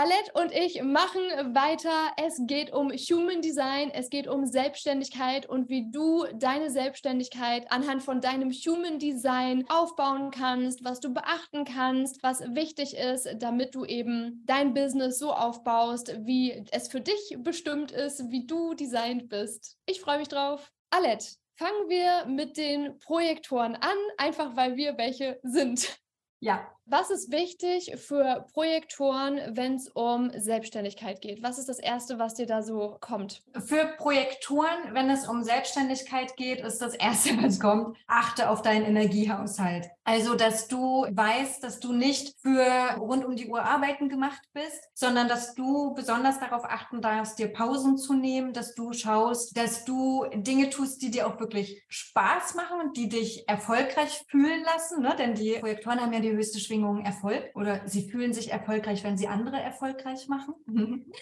Alette und ich machen weiter. Es geht um Human Design, es geht um Selbstständigkeit und wie du deine Selbstständigkeit anhand von deinem Human Design aufbauen kannst, was du beachten kannst, was wichtig ist, damit du eben dein Business so aufbaust, wie es für dich bestimmt ist, wie du designt bist. Ich freue mich drauf. Alette, fangen wir mit den Projektoren an, einfach weil wir welche sind. Ja, was ist wichtig für Projektoren, wenn es um Selbstständigkeit geht? Was ist das Erste, was dir da so kommt? Für Projektoren, wenn es um Selbstständigkeit geht, ist das Erste, was kommt, achte auf deinen Energiehaushalt. Also, dass du weißt, dass du nicht für rund um die Uhr arbeiten gemacht bist, sondern dass du besonders darauf achten darfst, dir Pausen zu nehmen, dass du schaust, dass du Dinge tust, die dir auch wirklich Spaß machen und die dich erfolgreich fühlen lassen. Ne? Denn die Projektoren haben ja die höchste Schwingung Schwingung Erfolg oder sie fühlen sich erfolgreich, wenn sie andere erfolgreich machen.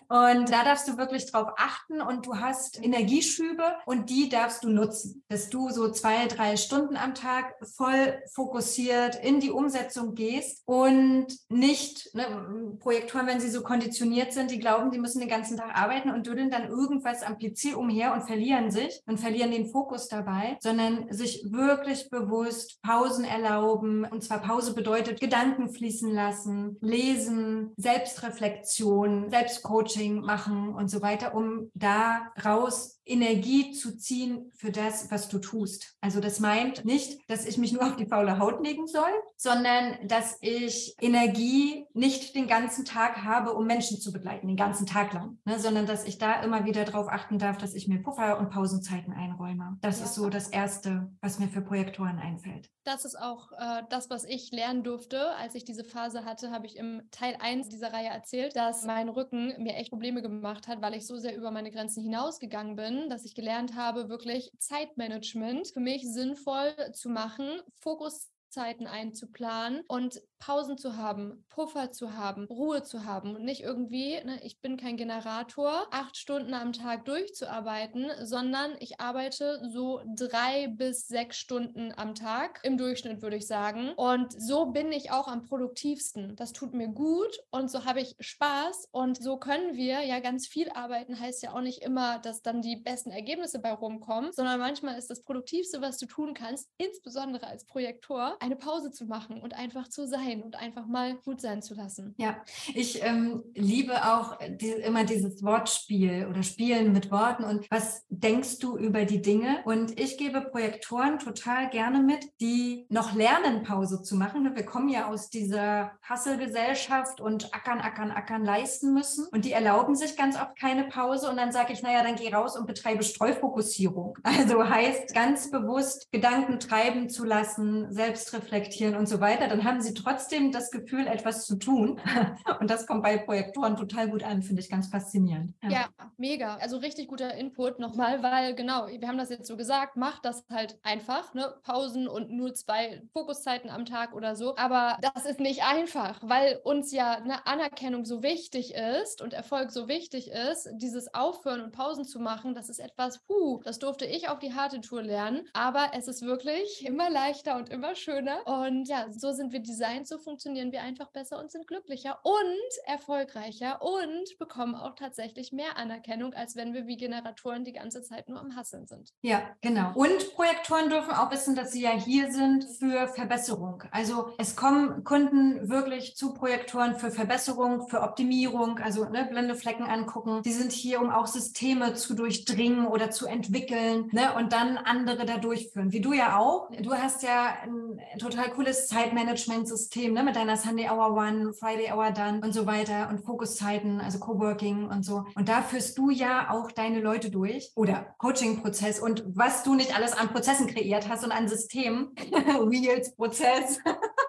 Und da darfst du wirklich drauf achten und du hast Energieschübe und die darfst du nutzen, dass du so zwei, drei Stunden am Tag voll fokussiert in die Umsetzung gehst und nicht ne, Projektoren, wenn sie so konditioniert sind, die glauben, die müssen den ganzen Tag arbeiten und düdeln dann irgendwas am PC umher und verlieren sich und verlieren den Fokus dabei, sondern sich wirklich bewusst Pausen erlauben. Und zwar Pause bedeutet Gedanken Gedanken fließen lassen, lesen, Selbstreflexion, Selbstcoaching machen und so weiter, um da raus Energie zu ziehen für das, was du tust. Also das meint nicht, dass ich mich nur auf die faule Haut legen soll, sondern dass ich Energie nicht den ganzen Tag habe, um Menschen zu begleiten, den ganzen Tag lang, ne, sondern dass ich da immer wieder darauf achten darf, dass ich mir Puffer und Pausenzeiten einräume. Das ja. ist so das Erste, was mir für Projektoren einfällt. Das ist auch äh, das, was ich lernen durfte. Als ich diese Phase hatte, habe ich im Teil 1 dieser Reihe erzählt, dass mein Rücken mir echt Probleme gemacht hat, weil ich so sehr über meine Grenzen hinausgegangen bin dass ich gelernt habe, wirklich Zeitmanagement für mich sinnvoll zu machen, Fokus Zeiten einzuplanen und Pausen zu haben, Puffer zu haben, Ruhe zu haben und nicht irgendwie, ne, ich bin kein Generator, acht Stunden am Tag durchzuarbeiten, sondern ich arbeite so drei bis sechs Stunden am Tag im Durchschnitt, würde ich sagen. Und so bin ich auch am produktivsten. Das tut mir gut und so habe ich Spaß und so können wir ja ganz viel arbeiten, heißt ja auch nicht immer, dass dann die besten Ergebnisse bei rumkommen, sondern manchmal ist das Produktivste, was du tun kannst, insbesondere als Projektor, eine Pause zu machen und einfach zu sein und einfach mal gut sein zu lassen. Ja, ich ähm, liebe auch die, immer dieses Wortspiel oder Spielen mit Worten und was denkst du über die Dinge? Und ich gebe Projektoren total gerne mit, die noch lernen, Pause zu machen. Wir kommen ja aus dieser Hasselgesellschaft und ackern, ackern, ackern leisten müssen und die erlauben sich ganz oft keine Pause und dann sage ich, naja, dann geh raus und betreibe Streufokussierung. Also heißt ganz bewusst Gedanken treiben zu lassen, selbst reflektieren und so weiter, dann haben sie trotzdem das Gefühl, etwas zu tun. Und das kommt bei Projektoren total gut an, finde ich ganz faszinierend. Ja. ja, mega. Also richtig guter Input nochmal, weil genau, wir haben das jetzt so gesagt, macht das halt einfach, ne? Pausen und nur zwei Fokuszeiten am Tag oder so. Aber das ist nicht einfach, weil uns ja eine Anerkennung so wichtig ist und Erfolg so wichtig ist, dieses Aufhören und Pausen zu machen, das ist etwas, puh, das durfte ich auf die harte Tour lernen. Aber es ist wirklich immer leichter und immer schöner schöner. Und ja, so sind wir designt, so funktionieren wir einfach besser und sind glücklicher und erfolgreicher und bekommen auch tatsächlich mehr Anerkennung, als wenn wir wie Generatoren die ganze Zeit nur am Hasseln sind. Ja, genau. Und Projektoren dürfen auch wissen, dass sie ja hier sind für Verbesserung. Also es kommen Kunden wirklich zu Projektoren für Verbesserung, für Optimierung, also ne, blinde Flecken angucken. Die sind hier, um auch Systeme zu durchdringen oder zu entwickeln ne, und dann andere da durchführen. Wie du ja auch. Du hast ja ein total cooles Zeitmanagement-System ne, mit deiner Sunday Hour One, Friday Hour Done und so weiter und Fokuszeiten, also Coworking und so. Und da führst du ja auch deine Leute durch oder Coaching-Prozess und was du nicht alles an Prozessen kreiert hast und an Systemen, Wheels-Prozess.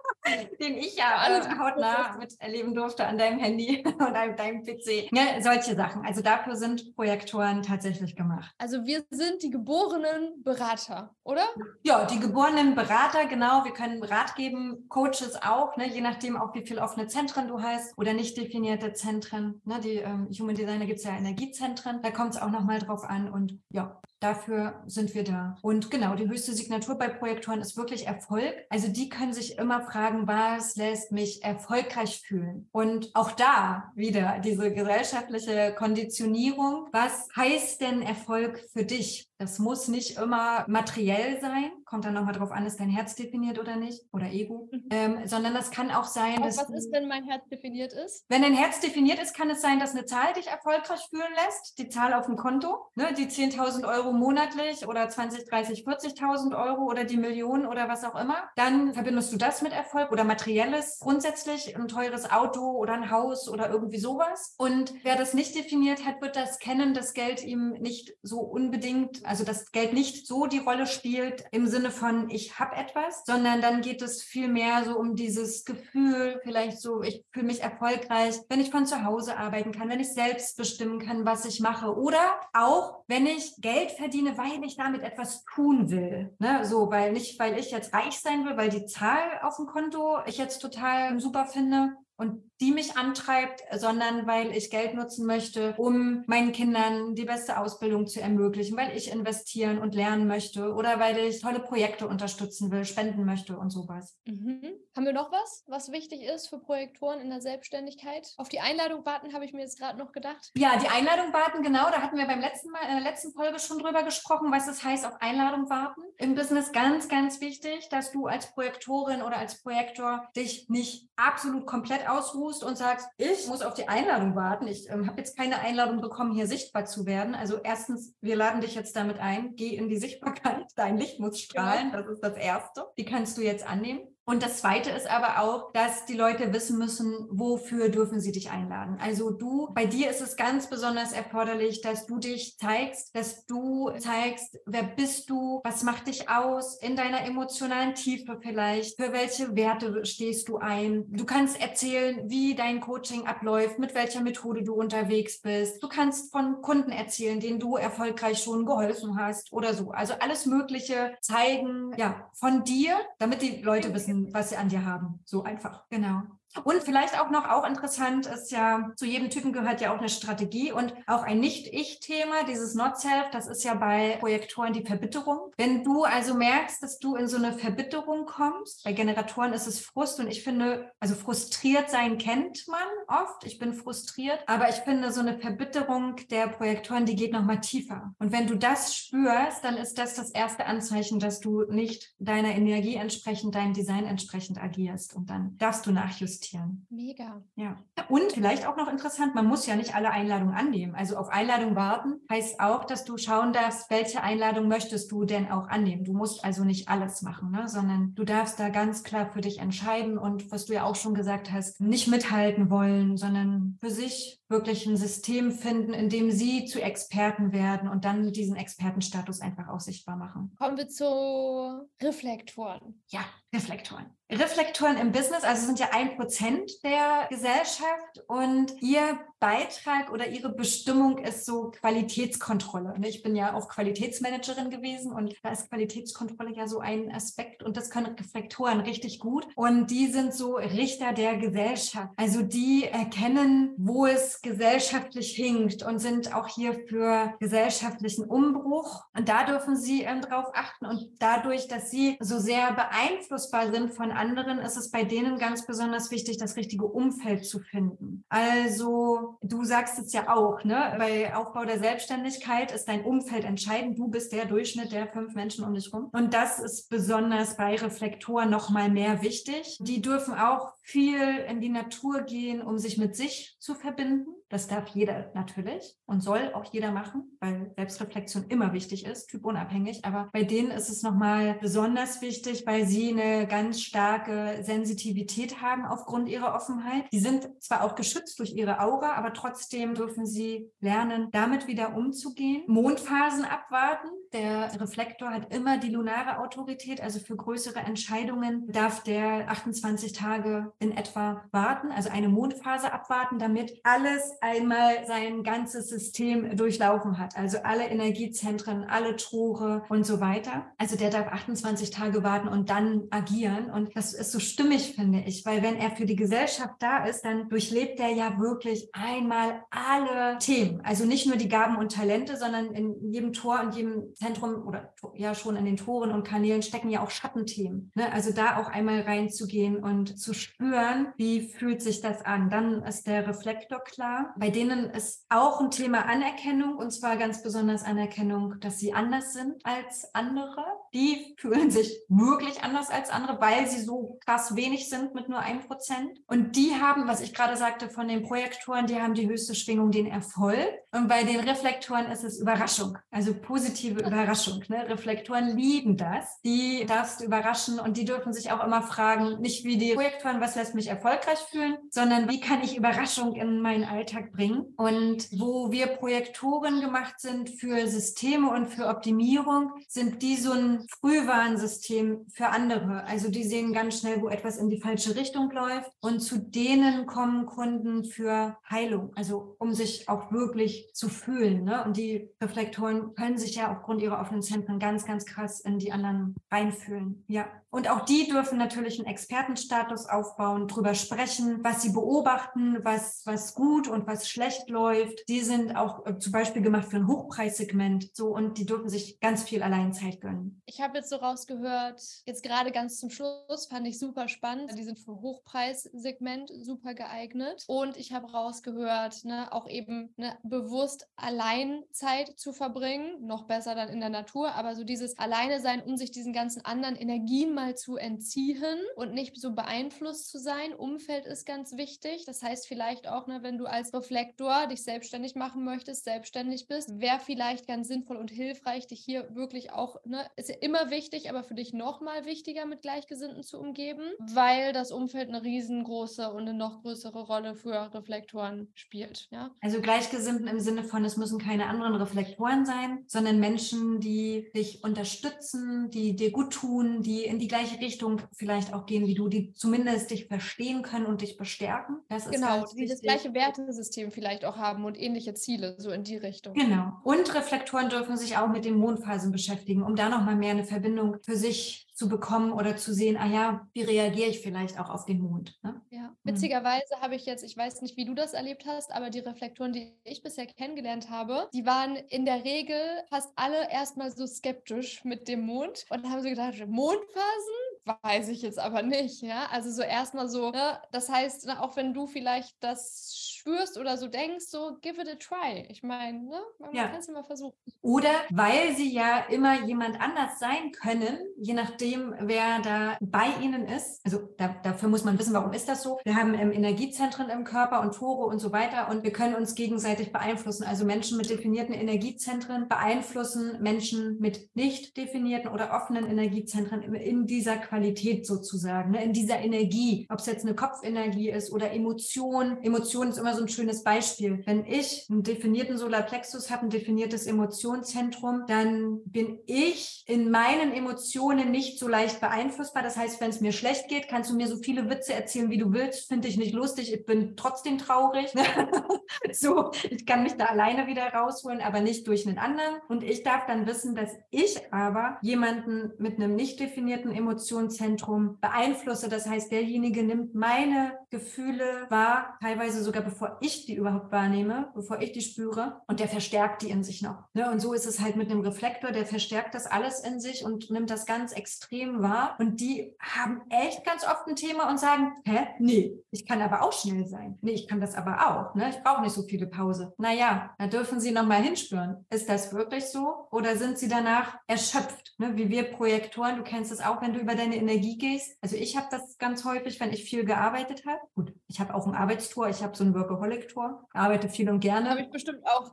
den ich ja alles äh, hautnah miterleben durfte an deinem Handy und an deinem PC. Ja, solche Sachen. Also dafür sind Projektoren tatsächlich gemacht. Also wir sind die geborenen Berater, oder? Ja, die geborenen Berater, genau. Wir können Rat geben, Coaches auch, ne, je nachdem auch, wie viele offene Zentren du hast oder nicht definierte Zentren. Ne, die ähm, Human Designer gibt es ja Energiezentren. Da kommt es auch nochmal drauf an. Und ja, dafür sind wir da. Und genau, die höchste Signatur bei Projektoren ist wirklich Erfolg. Also die können sich immer fragen, was lässt mich erfolgreich fühlen? Und auch da wieder diese gesellschaftliche Konditionierung. Was heißt denn Erfolg für dich? Das muss nicht immer materiell sein, kommt dann nochmal drauf an, ist dein Herz definiert oder nicht oder Ego, mhm. ähm, sondern das kann auch sein, dass. Was ist, wenn mein Herz definiert ist? Wenn dein Herz definiert ist, kann es sein, dass eine Zahl dich erfolgreich fühlen lässt, die Zahl auf dem Konto, ne, die 10.000 Euro monatlich oder 20, 30, 40.000 Euro oder die Millionen oder was auch immer. Dann verbindest du das mit Erfolg oder materielles, grundsätzlich ein teures Auto oder ein Haus oder irgendwie sowas. Und wer das nicht definiert hat, wird das kennen, dass Geld ihm nicht so unbedingt also das Geld nicht so die Rolle spielt im Sinne von ich habe etwas, sondern dann geht es viel mehr so um dieses Gefühl, vielleicht so, ich fühle mich erfolgreich, wenn ich von zu Hause arbeiten kann, wenn ich selbst bestimmen kann, was ich mache oder auch, wenn ich Geld verdiene, weil ich damit etwas tun will. Ne? So, weil nicht, weil ich jetzt reich sein will, weil die Zahl auf dem Konto ich jetzt total super finde, und die mich antreibt, sondern weil ich Geld nutzen möchte, um meinen Kindern die beste Ausbildung zu ermöglichen, weil ich investieren und lernen möchte oder weil ich tolle Projekte unterstützen will, spenden möchte und sowas. Mhm. Haben wir noch was, was wichtig ist für Projektoren in der Selbstständigkeit? Auf die Einladung warten, habe ich mir jetzt gerade noch gedacht. Ja, die Einladung warten, genau. Da hatten wir beim letzten Mal, in der letzten Folge schon drüber gesprochen, was es heißt, auf Einladung warten. Im Business ganz, ganz wichtig, dass du als Projektorin oder als Projektor dich nicht absolut komplett ausruhst und sagst, ich muss auf die Einladung warten. Ich ähm, habe jetzt keine Einladung bekommen, hier sichtbar zu werden. Also erstens, wir laden dich jetzt damit ein, geh in die Sichtbarkeit. Dein Licht muss strahlen. Genau. Das ist das Erste. Die kannst du jetzt annehmen. Und das Zweite ist aber auch, dass die Leute wissen müssen, wofür dürfen sie dich einladen. Also du, bei dir ist es ganz besonders erforderlich, dass du dich zeigst, dass du zeigst, wer bist du, was macht dich aus in deiner emotionalen Tiefe vielleicht, für welche Werte stehst du ein. Du kannst erzählen, wie dein Coaching abläuft, mit welcher Methode du unterwegs bist. Du kannst von Kunden erzählen, denen du erfolgreich schon geholfen hast oder so. Also alles Mögliche zeigen, ja, von dir, damit die Leute wissen, was sie an dir haben. So einfach. Genau. Und vielleicht auch noch auch interessant ist ja, zu jedem Typen gehört ja auch eine Strategie und auch ein Nicht-Ich-Thema, dieses Not-Self, das ist ja bei Projektoren die Verbitterung. Wenn du also merkst, dass du in so eine Verbitterung kommst, bei Generatoren ist es Frust und ich finde, also frustriert sein kennt man oft. Ich bin frustriert, aber ich finde so eine Verbitterung der Projektoren, die geht nochmal tiefer. Und wenn du das spürst, dann ist das das erste Anzeichen, dass du nicht deiner Energie entsprechend, deinem Design entsprechend agierst und dann darfst du nachjustieren investieren. Mega. Ja. Und vielleicht auch noch interessant, man muss ja nicht alle Einladungen annehmen. Also auf Einladung warten heißt auch, dass du schauen darfst, welche Einladung möchtest du denn auch annehmen. Du musst also nicht alles machen, ne? sondern du darfst da ganz klar für dich entscheiden und was du ja auch schon gesagt hast, nicht mithalten wollen, sondern für sich wirklich ein System finden, in dem sie zu Experten werden und dann diesen Expertenstatus einfach auch sichtbar machen. Kommen wir zu Reflektoren. Ja, Reflektoren. Reflektoren im Business, also sind ja ein Prozent der Gesellschaft und ihr Beitrag oder ihre Bestimmung ist so Qualitätskontrolle. Ich bin ja auch Qualitätsmanagerin gewesen und da ist Qualitätskontrolle ja so ein Aspekt und das können Reflektoren richtig gut und die sind so Richter der Gesellschaft. Also die erkennen, wo es gesellschaftlich hinkt und sind auch hier für gesellschaftlichen Umbruch und da dürfen sie ähm, drauf achten und dadurch, dass sie so sehr beeinflussbar sind von anderen, ist es bei denen ganz besonders wichtig, das richtige Umfeld zu finden. Also du sagst es ja auch, ne? Bei Aufbau der Selbstständigkeit ist dein Umfeld entscheidend. Du bist der Durchschnitt der fünf Menschen um dich rum. Und das ist besonders bei Reflektoren noch mal mehr wichtig. Die dürfen auch viel in die Natur gehen, um sich mit sich zu verbinden. Das darf jeder natürlich und soll auch jeder machen, weil Selbstreflexion immer wichtig ist, typunabhängig. Aber bei denen ist es nochmal besonders wichtig, weil sie eine ganz starke Sensitivität haben aufgrund ihrer Offenheit. Die sind zwar auch geschützt durch ihre Aura, aber trotzdem dürfen sie lernen, damit wieder umzugehen. Mondphasen abwarten. Der Reflektor hat immer die lunare Autorität, also für größere Entscheidungen darf der 28 Tage in etwa warten, also eine Mondphase abwarten, damit alles einmal sein ganzes System durchlaufen hat. Also alle Energiezentren, alle Tore und so weiter. Also der darf 28 Tage warten und dann agieren. Und das ist so stimmig, finde ich, weil wenn er für die Gesellschaft da ist, dann durchlebt er ja wirklich einmal alle Themen. Also nicht nur die Gaben und Talente, sondern in jedem Tor und jedem Zentrum oder ja schon in den Toren und Kanälen stecken ja auch Schattenthemen. Ne? Also da auch einmal reinzugehen und zu spüren, wie fühlt sich das an. Dann ist der Reflektor klar. Bei denen ist auch ein Thema Anerkennung und zwar ganz besonders Anerkennung, dass sie anders sind als andere. Die fühlen sich wirklich anders als andere, weil sie so krass wenig sind mit nur einem Prozent. Und die haben, was ich gerade sagte von den Projektoren, die haben die höchste Schwingung, den Erfolg. Und bei den Reflektoren ist es Überraschung, also positive Überraschung. Ne? Reflektoren lieben das. Die darfst du überraschen und die dürfen sich auch immer fragen, nicht wie die Projektoren, was lässt mich erfolgreich fühlen, sondern wie kann ich Überraschung in meinen Alltag bringen. Und wo wir Projektoren gemacht sind für Systeme und für Optimierung, sind die so ein Frühwarnsystem für andere. Also die sehen ganz schnell, wo etwas in die falsche Richtung läuft. Und zu denen kommen Kunden für Heilung, also um sich auch wirklich zu fühlen. Ne? Und die Reflektoren können sich ja aufgrund ihrer offenen Zentren ganz, ganz krass in die anderen reinfühlen. Ja. Und auch die dürfen natürlich einen Expertenstatus aufbauen, drüber sprechen, was sie beobachten, was, was gut und was schlecht läuft. Die sind auch äh, zum Beispiel gemacht für ein Hochpreissegment. So, und die dürfen sich ganz viel Alleinzeit gönnen. Ich habe jetzt so rausgehört, jetzt gerade ganz zum Schluss, fand ich super spannend. Die sind für Hochpreissegment super geeignet. Und ich habe rausgehört, ne, auch eben ne, bewusst Alleinzeit zu verbringen, noch besser dann in der Natur, aber so dieses Alleine sein, um sich diesen ganzen anderen Energien mal zu entziehen und nicht so beeinflusst zu sein. Umfeld ist ganz wichtig. Das heißt vielleicht auch, ne, wenn du als Reflektor dich selbstständig machen möchtest, selbstständig bist, wäre vielleicht ganz sinnvoll und hilfreich, dich hier wirklich auch, ne, ist ja immer wichtig, aber für dich noch mal wichtiger, mit Gleichgesinnten zu umgeben, weil das Umfeld eine riesengroße und eine noch größere Rolle für Reflektoren spielt. Ja? Also Gleichgesinnten im Sinne von, es müssen keine anderen Reflektoren sein, sondern Menschen, die dich unterstützen, die dir gut tun, die in die gleiche Richtung vielleicht auch gehen wie du, die zumindest dich verstehen können und dich bestärken. Das genau, die das gleiche Wertesystem vielleicht auch haben und ähnliche Ziele, so in die Richtung. Genau. Und Reflektoren dürfen sich auch mit den Mondphasen beschäftigen, um da nochmal mehr eine Verbindung für sich zu bekommen oder zu sehen, ah ja, wie reagiere ich vielleicht auch auf den Mond. Ne? Ja, mhm. witzigerweise habe ich jetzt, ich weiß nicht, wie du das erlebt hast, aber die Reflektoren, die ich bisher kennengelernt habe, die waren in der Regel fast alle erstmal so skeptisch mit dem Mond und haben so gedacht, Mondphasen? Weiß ich jetzt aber nicht, ja. Also so erstmal so, ne? das heißt, ne, auch wenn du vielleicht das spürst oder so denkst, so give it a try. Ich meine, ne? man ja. kann es immer versuchen. Oder weil sie ja immer jemand anders sein können, je nachdem, wer da bei ihnen ist. Also da, dafür muss man wissen, warum ist das so. Wir haben ähm, Energiezentren im Körper und Tore und so weiter und wir können uns gegenseitig beeinflussen. Also Menschen mit definierten Energiezentren beeinflussen Menschen mit nicht definierten oder offenen Energiezentren in dieser Qualität sozusagen, ne? in dieser Energie. Ob es jetzt eine Kopfenergie ist oder Emotion. Emotion ist immer so ein schönes Beispiel. Wenn ich einen definierten Solarplexus habe, ein definiertes Emotionszentrum, dann bin ich in meinen Emotionen nicht so leicht beeinflussbar. Das heißt, wenn es mir schlecht geht, kannst du mir so viele Witze erzählen, wie du willst. Finde ich nicht lustig. Ich bin trotzdem traurig. so, ich kann mich da alleine wieder rausholen, aber nicht durch einen anderen. Und ich darf dann wissen, dass ich aber jemanden mit einem nicht definierten Emotionszentrum beeinflusse. Das heißt, derjenige nimmt meine Gefühle wahr, teilweise sogar bevor ich die überhaupt wahrnehme, bevor ich die spüre. Und der verstärkt die in sich noch. Ne? Und so ist es halt mit einem Reflektor, der verstärkt das alles in sich und nimmt das ganz extrem wahr. Und die haben echt ganz oft ein Thema und sagen, hä, nee, ich kann aber auch schnell sein. Nee, ich kann das aber auch. Ne? Ich brauche nicht so viele Pause. Naja, da dürfen Sie nochmal hinspüren. Ist das wirklich so? Oder sind Sie danach erschöpft? Ne? Wie wir Projektoren, du kennst es auch, wenn du über deine Energie gehst. Also ich habe das ganz häufig, wenn ich viel gearbeitet habe. Gut, ich habe auch ein Arbeitstor, ich habe so ein Workaholic-Tor, arbeite viel und gerne. Habe ich bestimmt auch.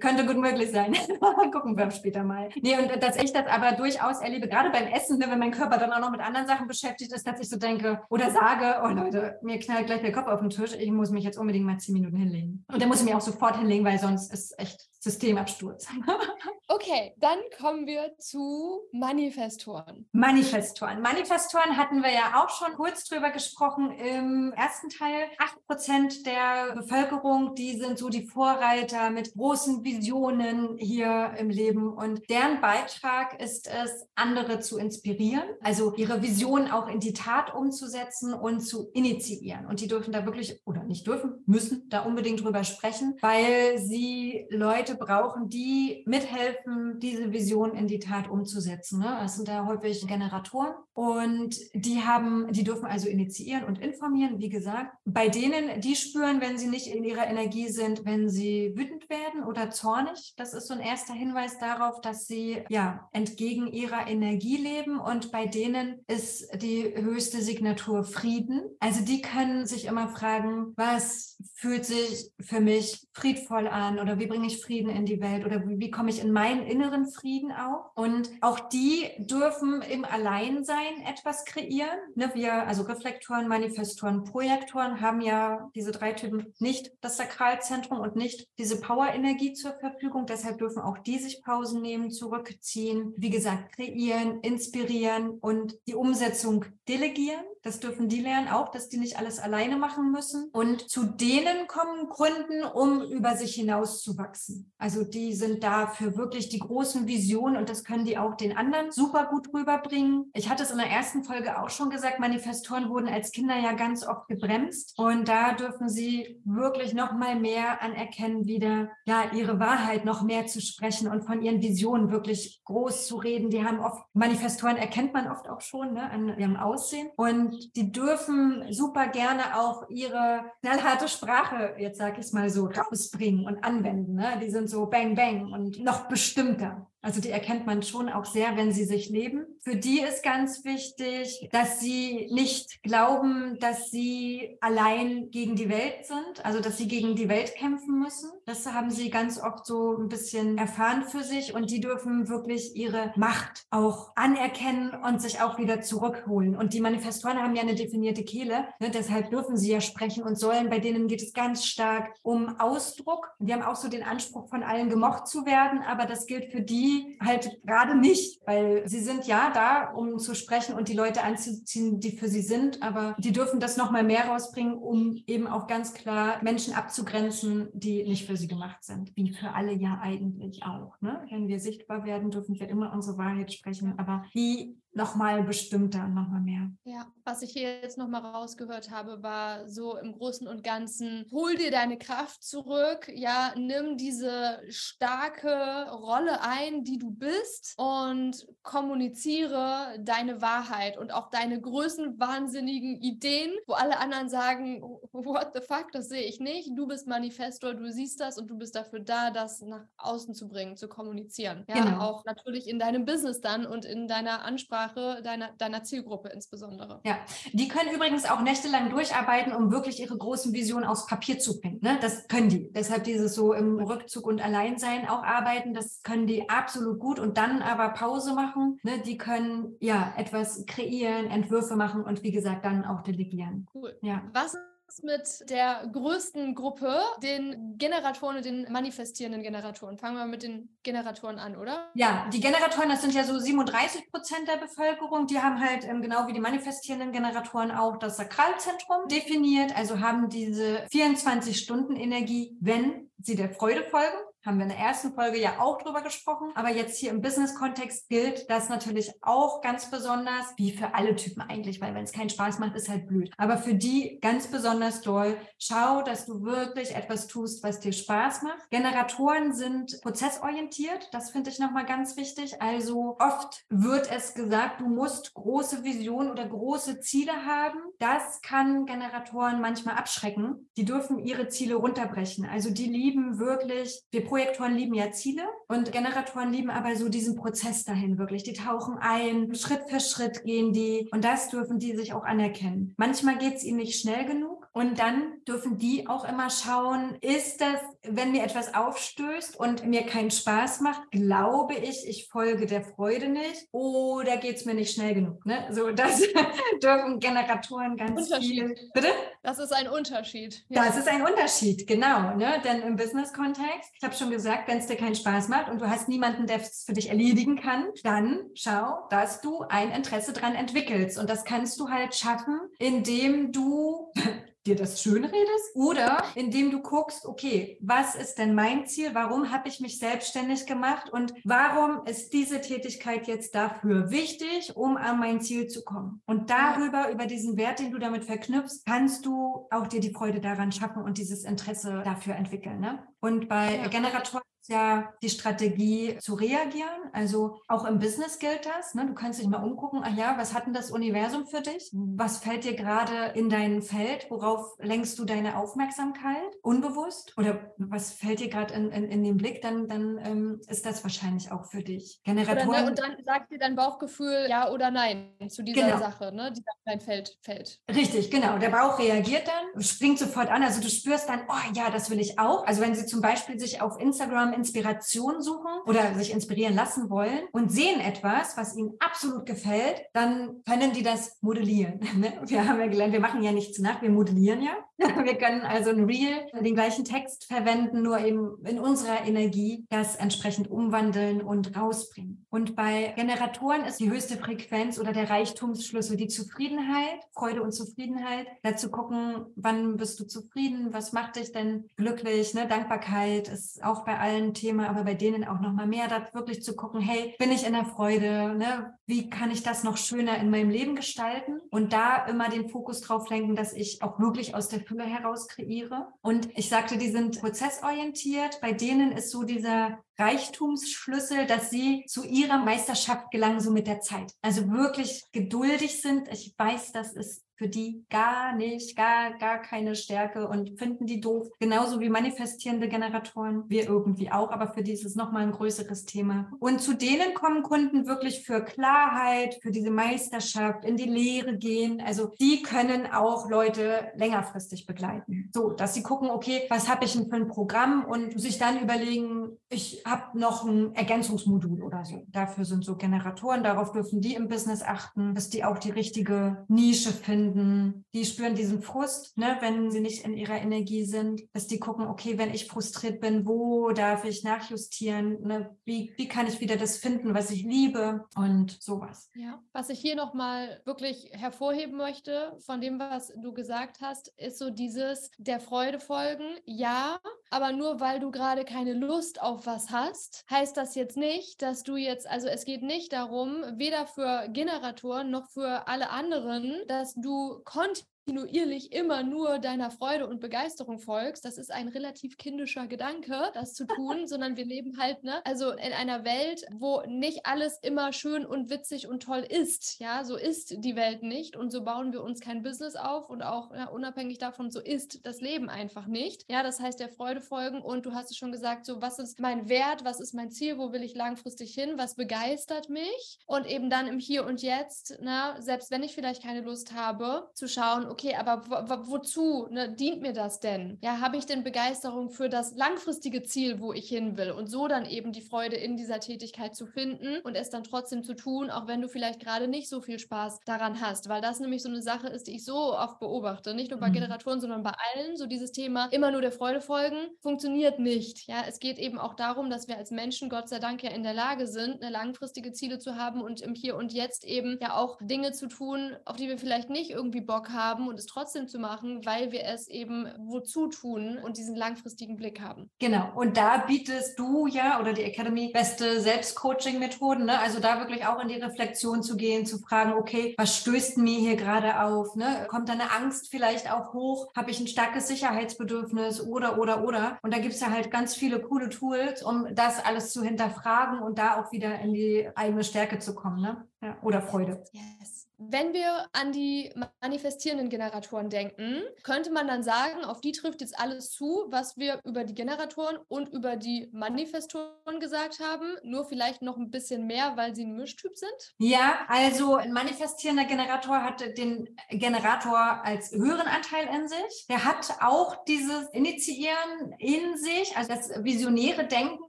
Könnte gut möglich sein. Gucken wir später mal. Nee, und dass ich das aber durchaus erlebe, gerade beim Essen, ne, wenn mein Körper dann auch noch mit anderen Sachen beschäftigt ist, dass ich so denke oder sage, oh Leute, mir knallt gleich der Kopf auf den Tisch, ich muss mich jetzt unbedingt mal zehn Minuten hinlegen. Und dann muss ich mich auch sofort hinlegen, weil sonst ist echt Systemabsturz. Okay, dann kommen wir zu Manifestoren. Manifestoren. Manifestoren hatten wir ja auch schon kurz drüber gesprochen im ersten Teil. Acht Prozent der Bevölkerung, die sind so die Vorreiter mit großen Visionen hier im Leben und deren Beitrag ist es, andere zu inspirieren, also ihre Vision auch in die Tat umzusetzen und zu initiieren. Und die dürfen da wirklich oder nicht dürfen, müssen da unbedingt drüber sprechen, weil sie Leute brauchen, die mithelfen helfen, diese Vision in die Tat umzusetzen. Ne? Das sind da häufig Generatoren und die haben, die dürfen also initiieren und informieren, wie gesagt. Bei denen, die spüren, wenn sie nicht in ihrer Energie sind, wenn sie wütend werden oder zornig. Das ist so ein erster Hinweis darauf, dass sie ja entgegen ihrer Energie leben und bei denen ist die höchste Signatur Frieden. Also die können sich immer fragen, was fühlt sich für mich friedvoll an oder wie bringe ich Frieden in die Welt oder wie, wie komme ich in mein meinen inneren Frieden auch. Und auch die dürfen im Alleinsein etwas kreieren. Ne, wir, also Reflektoren, Manifestoren, Projektoren haben ja diese drei Typen nicht das Sakralzentrum und nicht diese Power-Energie zur Verfügung. Deshalb dürfen auch die sich Pausen nehmen, zurückziehen, wie gesagt, kreieren, inspirieren und die Umsetzung delegieren. Das dürfen die lernen auch, dass die nicht alles alleine machen müssen. Und zu denen kommen Kunden, um über sich hinaus zu wachsen. Also die sind da für wirklich die großen Visionen und das können die auch den anderen super gut rüberbringen. Ich hatte es in der ersten Folge auch schon gesagt, Manifestoren wurden als Kinder ja ganz oft gebremst und da dürfen sie wirklich noch mal mehr anerkennen, wieder ja ihre Wahrheit noch mehr zu sprechen und von ihren Visionen wirklich groß zu reden. Die haben oft Manifestoren erkennt man oft auch schon ne, an ihrem Aussehen und die dürfen super gerne auch ihre knallharte Sprache, jetzt sage ich es mal so, rausbringen und anwenden. Ne? Die sind so bang, bang und noch bestimmter. Also die erkennt man schon auch sehr, wenn sie sich leben. Für die ist ganz wichtig, dass sie nicht glauben, dass sie allein gegen die Welt sind, also dass sie gegen die Welt kämpfen müssen. Das haben sie ganz oft so ein bisschen erfahren für sich und die dürfen wirklich ihre Macht auch anerkennen und sich auch wieder zurückholen. Und die Manifestoren haben ja eine definierte Kehle, ne? deshalb dürfen sie ja sprechen und sollen. Bei denen geht es ganz stark um Ausdruck. Die haben auch so den Anspruch, von allen gemocht zu werden, aber das gilt für die, halt gerade nicht, weil sie sind ja da, um zu sprechen und die Leute anzuziehen, die für sie sind, aber die dürfen das nochmal mehr rausbringen, um eben auch ganz klar Menschen abzugrenzen, die nicht für sie gemacht sind, wie für alle ja eigentlich auch. Ne? Wenn wir sichtbar werden, dürfen wir immer unsere Wahrheit sprechen, aber wie nochmal bestimmter und nochmal mehr. Ja, was ich hier jetzt nochmal rausgehört habe, war so im Großen und Ganzen, hol dir deine Kraft zurück, ja, nimm diese starke Rolle ein, die du bist und kommuniziere deine Wahrheit und auch deine größten wahnsinnigen Ideen, wo alle anderen sagen, what the fuck, das sehe ich nicht. Du bist Manifestor, du siehst das und du bist dafür da, das nach außen zu bringen, zu kommunizieren. Ja, genau. auch natürlich in deinem Business dann und in deiner Ansprache deiner, deiner Zielgruppe insbesondere. Ja, die können übrigens auch nächtelang durcharbeiten, um wirklich ihre großen Visionen aufs Papier zu bringen. Ne? Das können die. Deshalb dieses so im Rückzug und Alleinsein auch arbeiten, das können die absolut gut und dann aber Pause machen. Ne? Die können ja etwas kreieren, Entwürfe machen und wie gesagt dann auch delegieren. Cool. Ja. Was mit der größten Gruppe, den Generatoren und den manifestierenden Generatoren. Fangen wir mit den Generatoren an, oder? Ja, die Generatoren, das sind ja so 37 Prozent der Bevölkerung. Die haben halt ähm, genau wie die manifestierenden Generatoren auch das Sakralzentrum definiert, also haben diese 24 Stunden Energie, wenn sie der Freude folgen haben wir in der ersten Folge ja auch drüber gesprochen. Aber jetzt hier im Business-Kontext gilt das natürlich auch ganz besonders, wie für alle Typen eigentlich, weil wenn es keinen Spaß macht, ist halt blöd. Aber für die ganz besonders doll, schau, dass du wirklich etwas tust, was dir Spaß macht. Generatoren sind prozessorientiert. Das finde ich nochmal ganz wichtig. Also oft wird es gesagt, du musst große Visionen oder große Ziele haben. Das kann Generatoren manchmal abschrecken. Die dürfen ihre Ziele runterbrechen. Also die lieben wirklich, wir Projektoren lieben ja Ziele und Generatoren lieben aber so diesen Prozess dahin wirklich. Die tauchen ein, Schritt für Schritt gehen die und das dürfen die sich auch anerkennen. Manchmal geht es ihnen nicht schnell genug und dann dürfen die auch immer schauen, ist das wenn mir etwas aufstößt und mir keinen Spaß macht, glaube ich, ich folge der Freude nicht oder geht es mir nicht schnell genug. Ne? So, das dürfen Generatoren ganz viel. Bitte? Das ist ein Unterschied. Ja. Das ist ein Unterschied, genau. Ne? Denn im Business-Kontext, ich habe schon gesagt, wenn es dir keinen Spaß macht und du hast niemanden, der es für dich erledigen kann, dann schau, dass du ein Interesse dran entwickelst. Und das kannst du halt schaffen, indem du dir das schön redest oder indem du guckst, okay, was ist denn mein Ziel? Warum habe ich mich selbstständig gemacht und warum ist diese Tätigkeit jetzt dafür wichtig, um an mein Ziel zu kommen? Und darüber, über diesen Wert, den du damit verknüpfst, kannst du auch dir die Freude daran schaffen und dieses Interesse dafür entwickeln. Ne? Und bei ja. Generatoren ja die Strategie zu reagieren. Also auch im Business gilt das. Ne? Du kannst dich mal umgucken, ach ja, was hat denn das Universum für dich? Was fällt dir gerade in dein Feld? Worauf lenkst du deine Aufmerksamkeit? Unbewusst? Oder was fällt dir gerade in, in, in, den Blick? Dann, dann ähm, ist das wahrscheinlich auch für dich. Generatoren. Oder, ne, und dann sagt dir dein Bauchgefühl ja oder nein zu dieser genau. Sache, ne? die auf dein Feld fällt. Richtig, genau. Der Bauch reagiert dann, springt sofort an. Also du spürst dann, oh ja, das will ich auch. Also wenn sie zum Beispiel sich auf Instagram Inspiration suchen oder sich inspirieren lassen wollen und sehen etwas, was ihnen absolut gefällt, dann können die das modellieren. Ne? Wir haben ja gelernt, wir machen ja nichts nach, wir modellieren ja. Wir können also ein Reel, den gleichen Text verwenden, nur eben in unserer Energie das entsprechend umwandeln und rausbringen. Und bei Generatoren ist die höchste Frequenz oder der Reichtumsschlüssel die Zufriedenheit, Freude und Zufriedenheit. Dazu gucken, wann bist du zufrieden, was macht dich denn glücklich, ne? Dankbarkeit ist auch bei allen Thema, aber bei denen auch nochmal mehr, da wirklich zu gucken, hey, bin ich in der Freude, ne? Wie kann ich das noch schöner in meinem Leben gestalten? Und da immer den Fokus drauf lenken, dass ich auch wirklich aus der Fülle heraus kreiere. Und ich sagte, die sind prozessorientiert. Bei denen ist so dieser Reichtumsschlüssel, dass sie zu ihrer Meisterschaft gelangen, so mit der Zeit. Also wirklich geduldig sind. Ich weiß, das ist für die gar nicht, gar, gar keine Stärke und finden die doof. Genauso wie manifestierende Generatoren, wir irgendwie auch, aber für die ist es nochmal ein größeres Thema. Und zu denen kommen Kunden wirklich für Klarheit, für diese Meisterschaft, in die Lehre gehen. Also die können auch Leute längerfristig begleiten. So, dass sie gucken, okay, was habe ich denn für ein Programm und sich dann überlegen, ich habe noch ein Ergänzungsmodul oder so. Dafür sind so Generatoren, darauf dürfen die im Business achten, dass die auch die richtige Nische finden finden, die spüren diesen Frust, ne, wenn sie nicht in ihrer Energie sind, dass die gucken, okay, wenn ich frustriert bin, wo darf ich nachjustieren, ne, wie, wie kann ich wieder das finden, was ich liebe und sowas. Ja, was ich hier nochmal wirklich hervorheben möchte von dem, was du gesagt hast, ist so dieses der Freude folgen, ja, aber nur weil du gerade keine Lust auf was hast, heißt das jetzt nicht, dass du jetzt, also es geht nicht darum, weder für Generatoren noch für alle anderen, dass du kontinuierlich kontinuierlich immer nur deiner Freude und Begeisterung folgst, das ist ein relativ kindischer Gedanke, das zu tun, sondern wir leben halt, ne, also in einer Welt, wo nicht alles immer schön und witzig und toll ist. Ja, so ist die Welt nicht und so bauen wir uns kein Business auf und auch ja, unabhängig davon, so ist das Leben einfach nicht. Ja, das heißt, der Freude folgen und du hast es schon gesagt, so was ist mein Wert, was ist mein Ziel, wo will ich langfristig hin, was begeistert mich und eben dann im Hier und Jetzt, na, selbst wenn ich vielleicht keine Lust habe, zu schauen, okay, aber wo, wozu ne, dient mir das denn? Ja, habe ich denn Begeisterung für das langfristige Ziel, wo ich hin will? Und so dann eben die Freude in dieser Tätigkeit zu finden und es dann trotzdem zu tun, auch wenn du vielleicht gerade nicht so viel Spaß daran hast, weil das nämlich so eine Sache ist, die ich so oft beobachte, nicht nur bei mhm. Generatoren, sondern bei allen, so dieses Thema immer nur der Freude folgen, funktioniert nicht. Ja, es geht eben auch darum, dass wir als Menschen Gott sei Dank ja in der Lage sind, eine langfristige Ziele zu haben und im Hier und Jetzt eben ja auch Dinge zu tun, auf die wir vielleicht nicht irgendwie Bock haben und es trotzdem zu machen, weil wir es eben wozu tun und diesen langfristigen Blick haben. Genau. Und da bietest du ja oder die Academy beste Selbstcoaching-Methoden. Ne? Also da wirklich auch in die Reflexion zu gehen, zu fragen, okay, was stößt mir hier gerade auf? Ne? Kommt da eine Angst vielleicht auch hoch? Habe ich ein starkes Sicherheitsbedürfnis oder, oder, oder? Und da gibt es ja halt ganz viele coole Tools, um das alles zu hinterfragen und da auch wieder in die eigene Stärke zu kommen. Ne? Ja, oder Freude. Yes wenn wir an die manifestierenden Generatoren denken, könnte man dann sagen, auf die trifft jetzt alles zu, was wir über die Generatoren und über die Manifestoren gesagt haben, nur vielleicht noch ein bisschen mehr, weil sie ein Mischtyp sind? Ja, also ein manifestierender Generator hat den Generator als höheren Anteil in sich. Der hat auch dieses Initiieren in sich, also das visionäre Denken,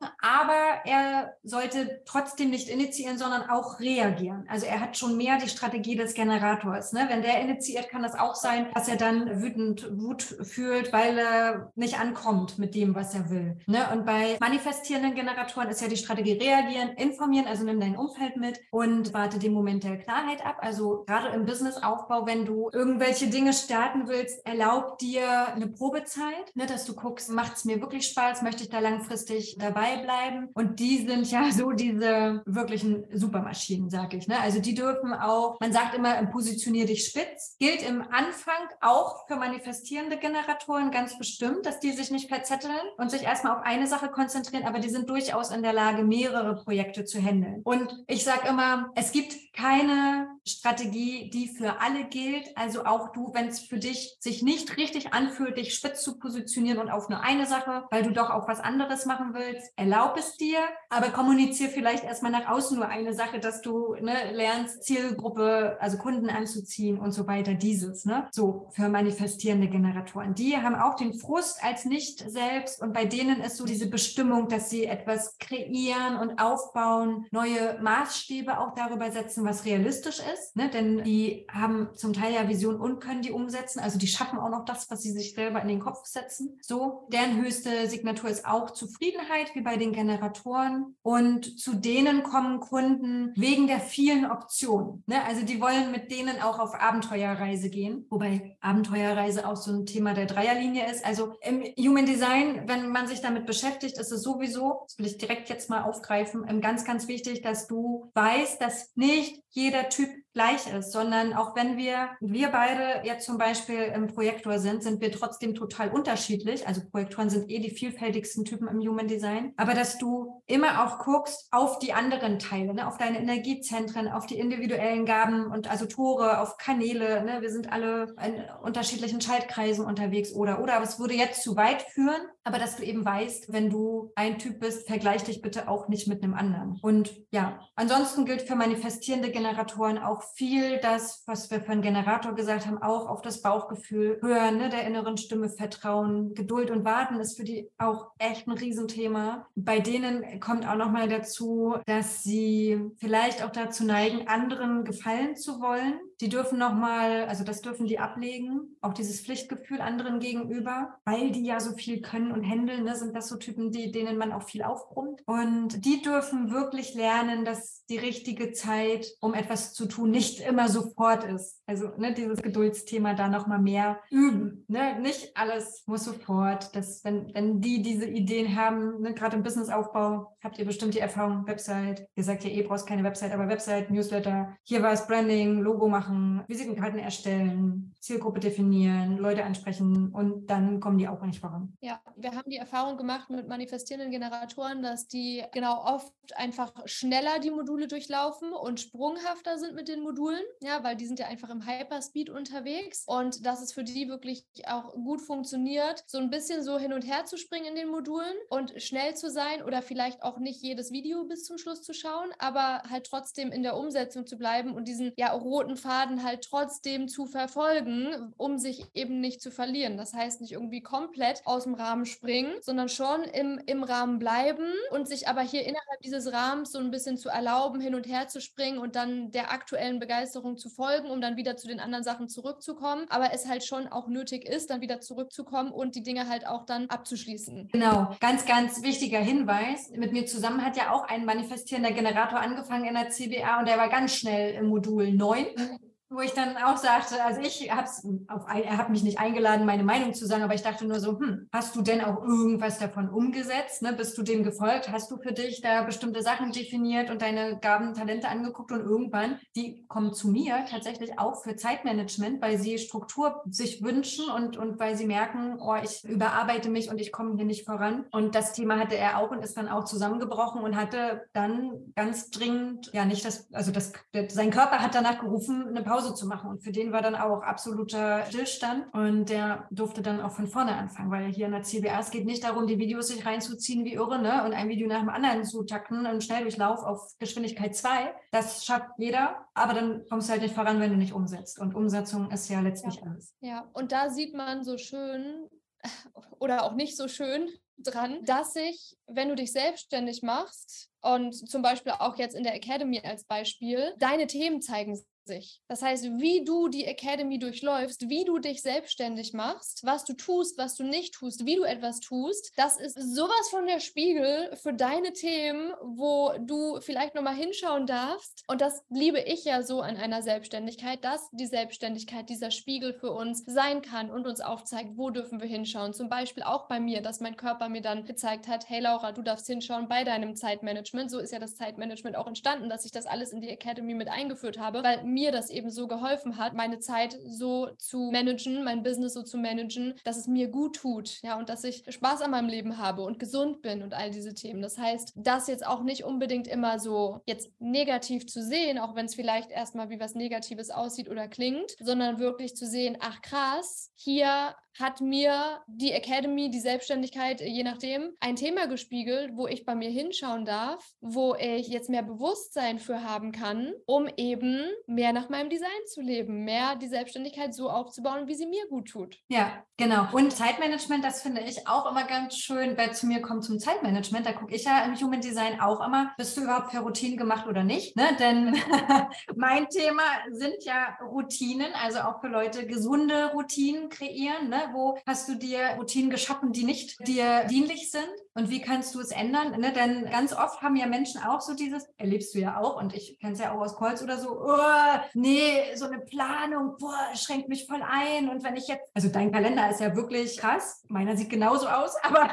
aber er sollte trotzdem nicht initiieren, sondern auch reagieren. Also er hat schon mehr die Strategie des Generators. Ne? Wenn der initiiert, kann das auch sein, dass er dann wütend Wut fühlt, weil er nicht ankommt mit dem, was er will. Ne? Und bei manifestierenden Generatoren ist ja die Strategie reagieren, informieren, also nimm dein Umfeld mit und warte den Moment der Klarheit ab. Also gerade im Businessaufbau, wenn du irgendwelche Dinge starten willst, erlaub dir eine Probezeit, ne? dass du guckst, macht es mir wirklich Spaß, möchte ich da langfristig dabei bleiben? Und die sind ja so diese wirklichen Supermaschinen, sag ich. Ne? Also die dürfen auch, man sagt immer, positionier dich spitz, gilt im Anfang auch für manifestierende Generatoren ganz bestimmt, dass die sich nicht verzetteln und sich erstmal auf eine Sache konzentrieren, aber die sind durchaus in der Lage, mehrere Projekte zu handeln. Und ich sage immer, es gibt keine Strategie, die für alle gilt. Also auch du, wenn es für dich sich nicht richtig anfühlt, dich spitz zu positionieren und auf nur eine Sache, weil du doch auch was anderes machen willst, erlaub es dir, aber kommuniziere vielleicht erstmal nach außen nur eine Sache, dass du ne, lernst, Zielgruppe, also Kunden anzuziehen und so weiter, dieses, ne? So für manifestierende Generatoren. Die haben auch den Frust als nicht selbst und bei denen ist so diese Bestimmung, dass sie etwas kreieren und aufbauen, neue Maßstäbe auch darüber setzen, was realistisch ist, ne? Denn die haben zum Teil ja Vision und können die umsetzen, also die schaffen auch noch das, was sie sich selber in den Kopf setzen. So, deren höchste Signatur ist auch Zufriedenheit, wie bei den Generatoren und zu denen kommen Kunden wegen der vielen Optionen. Ne? Also die wollen mit denen auch auf Abenteuerreise gehen, wobei Abenteuerreise auch so ein Thema der Dreierlinie ist. Also im Human Design, wenn man sich damit beschäftigt, ist es sowieso, das will ich direkt jetzt mal aufgreifen, ganz, ganz wichtig, dass du weißt, dass nicht jeder Typ gleich ist, sondern auch wenn wir, wir beide jetzt zum Beispiel im Projektor sind, sind wir trotzdem total unterschiedlich. Also Projektoren sind eh die vielfältigsten Typen im Human Design. Aber dass du immer auch guckst auf die anderen Teile, ne? auf deine Energiezentren, auf die individuellen Gaben und also Tore, auf Kanäle. Ne? Wir sind alle in unterschiedlichen Schaltkreisen unterwegs oder, oder. Aber es würde jetzt zu weit führen. Aber dass du eben weißt, wenn du ein Typ bist, vergleich dich bitte auch nicht mit einem anderen. Und ja, ansonsten gilt für manifestierende Generatoren auch viel das, was wir für einen Generator gesagt haben, auch auf das Bauchgefühl hören, ne, der inneren Stimme vertrauen. Geduld und Warten ist für die auch echt ein Riesenthema. Bei denen kommt auch nochmal dazu, dass sie vielleicht auch dazu neigen, anderen gefallen zu wollen. Die dürfen nochmal, also das dürfen die ablegen, auch dieses Pflichtgefühl anderen gegenüber, weil die ja so viel können und handeln, ne, sind das so Typen, die, denen man auch viel aufbrummt. Und die dürfen wirklich lernen, dass die richtige Zeit, um etwas zu tun, nicht immer sofort ist. Also ne, dieses Geduldsthema da nochmal mehr üben. Ne? Nicht alles muss sofort. Das, wenn, wenn die diese Ideen haben, ne, gerade im Businessaufbau, habt ihr bestimmt die Erfahrung, Website. Ihr sagt ja eh, brauchst keine Website, aber Website, Newsletter. Hier war es Branding, Logo machen, Visitenkarten erstellen, Zielgruppe definieren, Leute ansprechen und dann kommen die auch nicht voran. Ja, wir haben die Erfahrung gemacht mit manifestierenden Generatoren, dass die genau oft einfach schneller die Module durchlaufen und sprunghafter sind mit den Modulen, ja, weil die sind ja einfach im Hyperspeed unterwegs und dass es für die wirklich auch gut funktioniert, so ein bisschen so hin und her zu springen in den Modulen und schnell zu sein oder vielleicht auch nicht jedes Video bis zum Schluss zu schauen, aber halt trotzdem in der Umsetzung zu bleiben und diesen ja roten Faden halt trotzdem zu verfolgen, um sich eben nicht zu verlieren. Das heißt nicht irgendwie komplett aus dem Rahmen springen, sondern schon im, im Rahmen bleiben und sich aber hier innerhalb dieses Rahmens so ein bisschen zu erlauben, hin und her zu springen und dann der aktuellen Begeisterung zu folgen, um dann wieder zu den anderen Sachen zurückzukommen. Aber es halt schon auch nötig ist, dann wieder zurückzukommen und die Dinge halt auch dann abzuschließen. Genau, ganz, ganz wichtiger Hinweis. Mit mir zusammen hat ja auch ein manifestierender Generator angefangen in der CBA und der war ganz schnell im Modul 9 wo ich dann auch sagte, also ich habe auf, er hat mich nicht eingeladen, meine Meinung zu sagen, aber ich dachte nur so, hm, hast du denn auch irgendwas davon umgesetzt? Ne? Bist du dem gefolgt? Hast du für dich da bestimmte Sachen definiert und deine Gaben, Talente angeguckt und irgendwann, die kommen zu mir tatsächlich auch für Zeitmanagement, weil sie Struktur sich wünschen und, und weil sie merken, oh, ich überarbeite mich und ich komme hier nicht voran. Und das Thema hatte er auch und ist dann auch zusammengebrochen und hatte dann ganz dringend, ja nicht das, also das, sein Körper hat danach gerufen, eine Pause Pause zu machen. Und für den war dann auch absoluter Stillstand. Und der durfte dann auch von vorne anfangen, weil hier in der CBA, es geht nicht darum, die Videos sich reinzuziehen wie irre ne? und ein Video nach dem anderen zu takten, im Schnelldurchlauf auf Geschwindigkeit 2. Das schafft jeder, aber dann kommst du halt nicht voran, wenn du nicht umsetzt. Und Umsetzung ist ja letztlich ja. alles. Ja, und da sieht man so schön oder auch nicht so schön dran, dass sich, wenn du dich selbstständig machst und zum Beispiel auch jetzt in der Academy als Beispiel, deine Themen zeigen sich. Das heißt, wie du die Academy durchläufst, wie du dich selbstständig machst, was du tust, was du nicht tust, wie du etwas tust, das ist sowas von der Spiegel für deine Themen, wo du vielleicht nochmal hinschauen darfst. Und das liebe ich ja so an einer Selbstständigkeit, dass die Selbstständigkeit dieser Spiegel für uns sein kann und uns aufzeigt, wo dürfen wir hinschauen. Zum Beispiel auch bei mir, dass mein Körper mir dann gezeigt hat, hey Laura, du darfst hinschauen bei deinem Zeitmanagement. So ist ja das Zeitmanagement auch entstanden, dass ich das alles in die Academy mit eingeführt habe, weil mir das eben so geholfen hat, meine Zeit so zu managen, mein Business so zu managen, dass es mir gut tut, ja, und dass ich Spaß an meinem Leben habe und gesund bin und all diese Themen. Das heißt, das jetzt auch nicht unbedingt immer so jetzt negativ zu sehen, auch wenn es vielleicht erstmal wie was Negatives aussieht oder klingt, sondern wirklich zu sehen, ach krass, hier hat mir die Academy, die Selbstständigkeit, je nachdem, ein Thema gespiegelt, wo ich bei mir hinschauen darf, wo ich jetzt mehr Bewusstsein für haben kann, um eben mehr nach meinem Design zu leben, mehr die Selbstständigkeit so aufzubauen, wie sie mir gut tut. Ja, genau. Und Zeitmanagement, das finde ich auch immer ganz schön, wer zu mir kommt zum Zeitmanagement, da gucke ich ja im Human Design auch immer, bist du überhaupt für Routinen gemacht oder nicht? Ne? Denn mein Thema sind ja Routinen, also auch für Leute gesunde Routinen kreieren. Ne? Wo hast du dir Routinen geschaffen, die nicht dir dienlich sind? Und wie kannst du es ändern? Ne? Denn ganz oft haben ja Menschen auch so dieses, erlebst du ja auch, und ich kenne es ja auch aus Calls oder so, oh, nee, so eine Planung, boah, schränkt mich voll ein. Und wenn ich jetzt, also dein Kalender ist ja wirklich krass, meiner sieht genauso aus, aber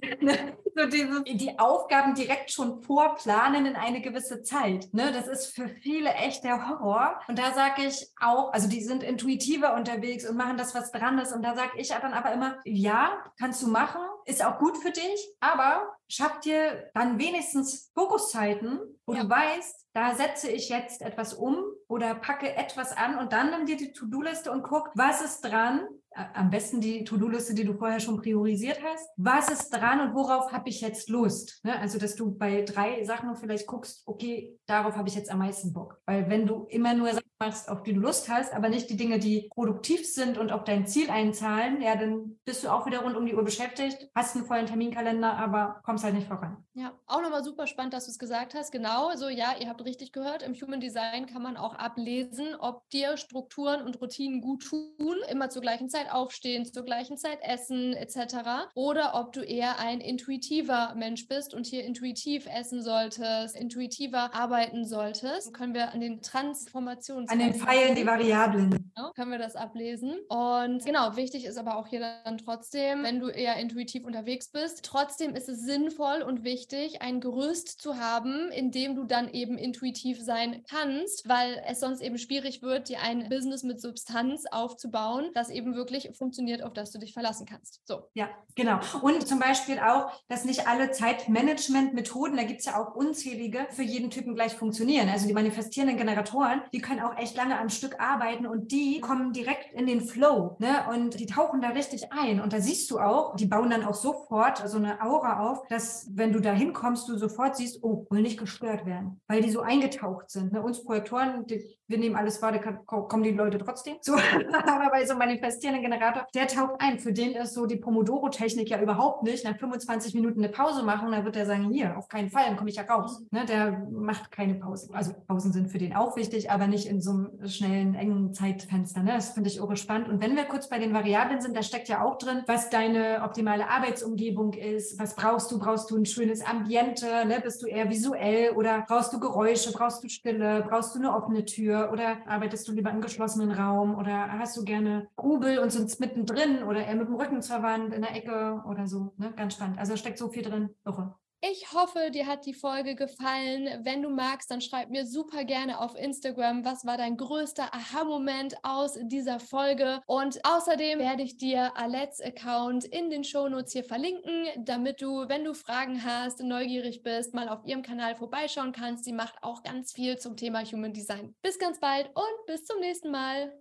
Ne? so dieses, die Aufgaben direkt schon vorplanen in eine gewisse Zeit. Ne? Das ist für viele echt der Horror. Und da sage ich auch, also die sind intuitiver unterwegs und machen das, was dran ist. Und da sage ich dann aber immer, ja, kannst du machen, ist auch gut für dich, aber schaff dir dann wenigstens Fokuszeiten, wo ja. du weißt, da setze ich jetzt etwas um oder packe etwas an und dann nimm dir die To-Do-Liste und guck, was ist dran, am besten die To-Do-Liste, die du vorher schon priorisiert hast. Was ist dran und worauf habe ich jetzt Lust? Ne? Also, dass du bei drei Sachen vielleicht guckst, okay, darauf habe ich jetzt am meisten Bock. Weil wenn du immer nur Sachen machst, auf die du Lust hast, aber nicht die Dinge, die produktiv sind und auf dein Ziel einzahlen, ja, dann bist du auch wieder rund um die Uhr beschäftigt, hast einen vollen Terminkalender, aber kommst halt nicht voran. Ja, auch nochmal super spannend, dass du es gesagt hast. Genau, so ja, ihr habt richtig gehört, im Human Design kann man auch ablesen, ob dir Strukturen und Routinen gut tun, immer zur gleichen Zeit aufstehen, zur gleichen Zeit essen etc. Oder ob du eher ein intuitiver Mensch bist und hier intuitiv essen solltest, intuitiver arbeiten solltest. Dann können wir an den Transformationen. An den Pfeilen die Variablen. Genau, können wir das ablesen. Und genau, wichtig ist aber auch hier dann trotzdem, wenn du eher intuitiv unterwegs bist, trotzdem ist es sinnvoll und wichtig, ein Gerüst zu haben, in dem du dann eben intuitiv sein kannst, weil es sonst eben schwierig wird, dir ein Business mit Substanz aufzubauen, das eben wirklich funktioniert, auf das du dich verlassen kannst. So. Ja, genau. Und zum Beispiel auch, dass nicht alle Zeitmanagement-Methoden, da gibt es ja auch unzählige, für jeden Typen gleich funktionieren. Also die manifestierenden Generatoren, die können auch echt lange am Stück arbeiten und die kommen direkt in den Flow ne? und die tauchen da richtig ein. Und da siehst du auch, die bauen dann auch sofort so eine Aura auf, dass wenn du da hinkommst, du sofort siehst, oh, will nicht gestört werden, weil die so eingetaucht sind. Ne? Uns Projektoren, die, wir nehmen alles wahr, da kommen die Leute trotzdem. So, aber bei so manifestierenden Generator, der taucht ein. Für den ist so die Pomodoro-Technik ja überhaupt nicht. Nach 25 Minuten eine Pause machen, dann wird er sagen, hier, auf keinen Fall, dann komme ich ja raus. Ne, der macht keine Pause. Also Pausen sind für den auch wichtig, aber nicht in so einem schnellen, engen Zeitfenster. Ne? Das finde ich auch spannend. Und wenn wir kurz bei den Variablen sind, da steckt ja auch drin, was deine optimale Arbeitsumgebung ist. Was brauchst du? Brauchst du ein schönes Ambiente? Ne? Bist du eher visuell oder brauchst du Geräusche? Brauchst du Stille? Brauchst du eine offene Tür? Oder arbeitest du lieber im geschlossenen Raum? Oder hast du gerne Grubel und und sind mittendrin oder eher mit dem Rücken zur Wand in der Ecke oder so. Ne? Ganz spannend. Also steckt so viel drin. Irre. Ich hoffe, dir hat die Folge gefallen. Wenn du magst, dann schreib mir super gerne auf Instagram, was war dein größter Aha-Moment aus dieser Folge. Und außerdem werde ich dir Alets Account in den Shownotes hier verlinken, damit du, wenn du Fragen hast, neugierig bist, mal auf ihrem Kanal vorbeischauen kannst. Sie macht auch ganz viel zum Thema Human Design. Bis ganz bald und bis zum nächsten Mal.